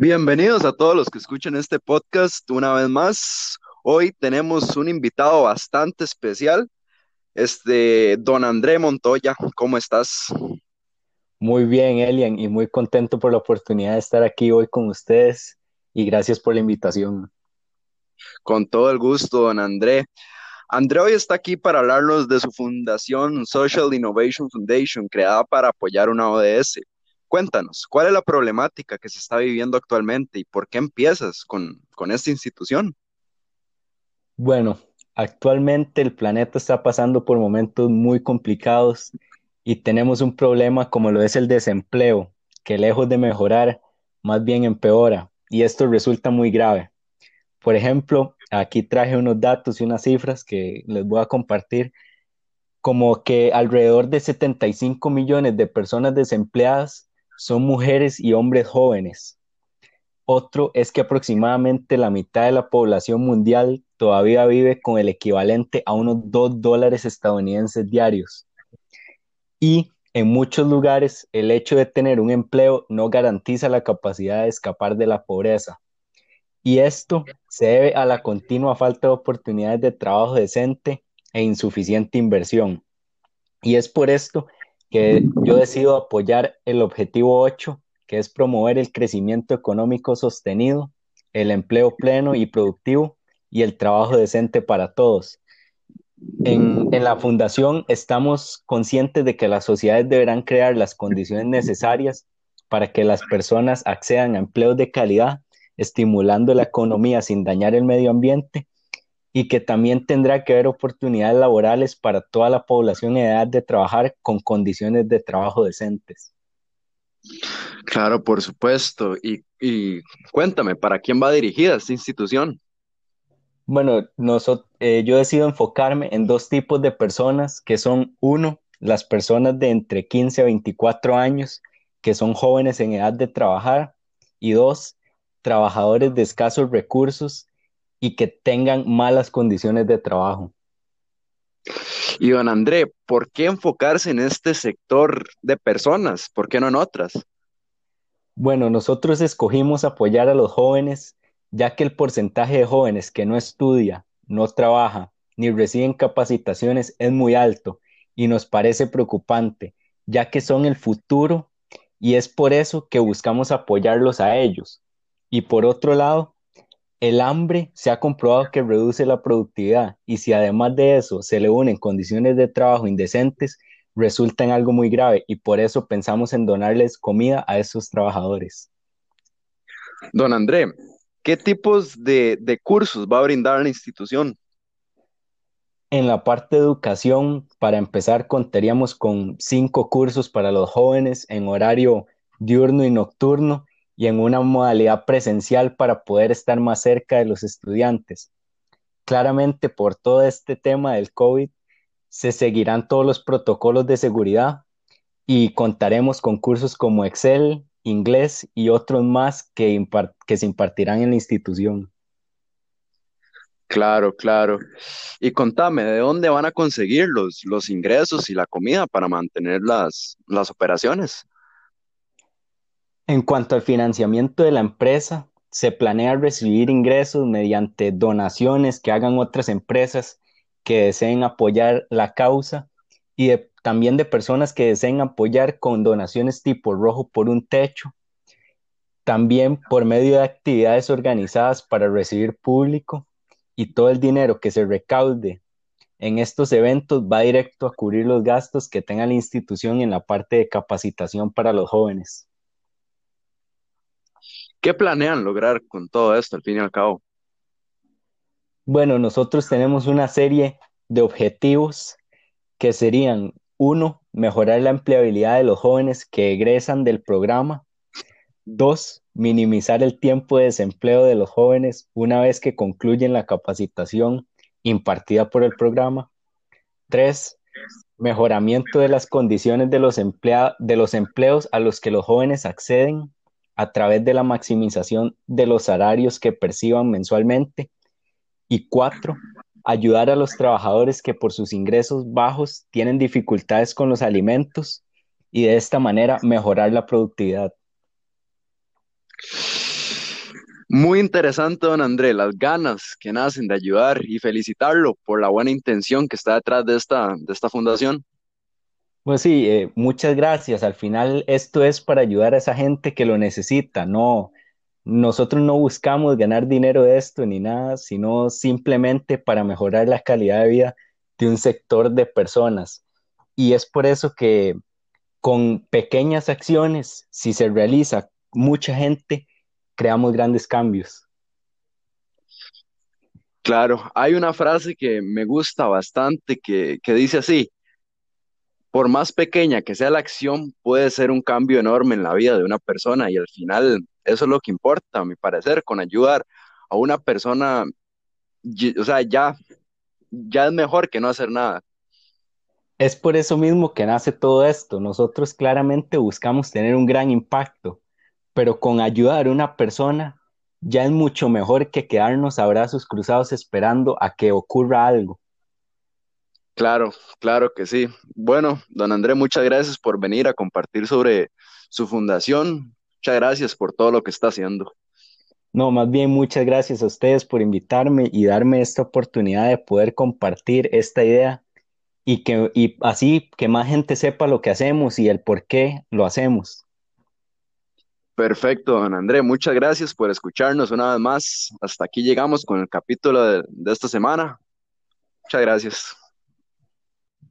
Bienvenidos a todos los que escuchan este podcast una vez más. Hoy tenemos un invitado bastante especial, este don André Montoya. ¿Cómo estás? Muy bien, Elian, y muy contento por la oportunidad de estar aquí hoy con ustedes y gracias por la invitación. Con todo el gusto, don André. André hoy está aquí para hablarnos de su fundación Social Innovation Foundation, creada para apoyar una ODS. Cuéntanos, ¿cuál es la problemática que se está viviendo actualmente y por qué empiezas con, con esta institución? Bueno, actualmente el planeta está pasando por momentos muy complicados y tenemos un problema como lo es el desempleo, que lejos de mejorar, más bien empeora, y esto resulta muy grave. Por ejemplo, aquí traje unos datos y unas cifras que les voy a compartir, como que alrededor de 75 millones de personas desempleadas son mujeres y hombres jóvenes. Otro es que aproximadamente la mitad de la población mundial todavía vive con el equivalente a unos 2 dólares estadounidenses diarios. Y en muchos lugares el hecho de tener un empleo no garantiza la capacidad de escapar de la pobreza. Y esto se debe a la continua falta de oportunidades de trabajo decente e insuficiente inversión. Y es por esto que yo decido apoyar el objetivo 8, que es promover el crecimiento económico sostenido, el empleo pleno y productivo y el trabajo decente para todos. En, en, la fundación estamos conscientes de que las sociedades deberán crear las condiciones necesarias para que las personas accedan a empleos de calidad, estimulando la economía sin dañar el medio ambiente y que también tendrá que haber oportunidades laborales para toda la población en edad de trabajar con condiciones de trabajo decentes. Claro, por supuesto. Y, y cuéntame, ¿para quién va dirigida esta institución? Bueno, nosotros, eh, yo decido enfocarme en dos tipos de personas, que son uno, las personas de entre 15 a 24 años, que son jóvenes en edad de trabajar, y dos, trabajadores de escasos recursos y que tengan malas condiciones de trabajo. Y don André, ¿por qué enfocarse en este sector de personas? ¿Por qué no en otras? Bueno, nosotros escogimos apoyar a los jóvenes, ya que el porcentaje de jóvenes que no estudia, no trabaja, ni reciben capacitaciones es muy alto y nos parece preocupante, ya que son el futuro y es por eso que buscamos apoyarlos a ellos. Y por otro lado, el hambre se ha comprobado que reduce la productividad y si además de eso se le unen condiciones de trabajo indecentes, resulta en algo muy grave y por eso pensamos en donarles comida a esos trabajadores. Don André, ¿qué tipos de, de cursos va a brindar la institución? En la parte de educación, para empezar, contaríamos con cinco cursos para los jóvenes en horario diurno y nocturno y en una modalidad presencial para poder estar más cerca de los estudiantes. Claramente, por todo este tema del COVID, se seguirán todos los protocolos de seguridad y contaremos con cursos como Excel, inglés y otros más que, que se impartirán en la institución. Claro, claro. Y contame, ¿de dónde van a conseguir los, los ingresos y la comida para mantener las, las operaciones? En cuanto al financiamiento de la empresa, se planea recibir ingresos mediante donaciones que hagan otras empresas que deseen apoyar la causa y también de personas que deseen apoyar con donaciones tipo rojo por un techo, también por medio de actividades organizadas para recibir público y todo el dinero que se recaude en estos eventos va directo a cubrir los gastos que tenga la institución en la parte de capacitación para los jóvenes. ¿Qué planean lograr con todo esto al fin y al cabo? Bueno, nosotros tenemos una serie de objetivos que serían, uno, mejorar la empleabilidad de los jóvenes que egresan del programa. Dos, minimizar el tiempo de desempleo de los jóvenes una vez que concluyen la capacitación impartida por el programa. Tres, mejoramiento de las condiciones de los, empleos a los que los jóvenes acceden a través de la maximización de los salarios que perciban mensualmente. Y cuatro, ayudar a los trabajadores que por sus ingresos bajos tienen dificultades con los alimentos y de esta manera mejorar la productividad. Muy interesante, don André, las ganas que nacen de ayudar y felicitarlo por la buena intención que está detrás de esta, de esta fundación. Pues sí, eh, muchas gracias. Al final esto es para ayudar a esa gente que lo necesita. No, nosotros no buscamos ganar dinero de esto ni nada, sino simplemente para mejorar la calidad de vida de un sector de personas. Y es por eso que con pequeñas acciones, si se realiza mucha gente, creamos grandes cambios. Claro, hay una frase que me gusta bastante que, que dice así, por más pequeña que sea la acción, puede ser un cambio enorme en la vida de una persona y al final eso es lo que importa, a mi parecer, con ayudar a una persona, o sea, ya, ya es mejor que no hacer nada. Es por eso mismo que nace todo esto. Nosotros claramente buscamos tener un gran impacto, pero con ayudar a una persona ya es mucho mejor que quedarnos a brazos cruzados esperando a que ocurra algo. Claro, claro que sí. Bueno, don André, muchas gracias por venir a compartir sobre su fundación. Muchas gracias por todo lo que está haciendo. No, más bien muchas gracias a ustedes por invitarme y darme esta oportunidad de poder compartir esta idea y que y así que más gente sepa lo que hacemos y el por qué lo hacemos. Perfecto, don André, muchas gracias por escucharnos una vez más. Hasta aquí llegamos con el capítulo de, de esta semana. Muchas gracias.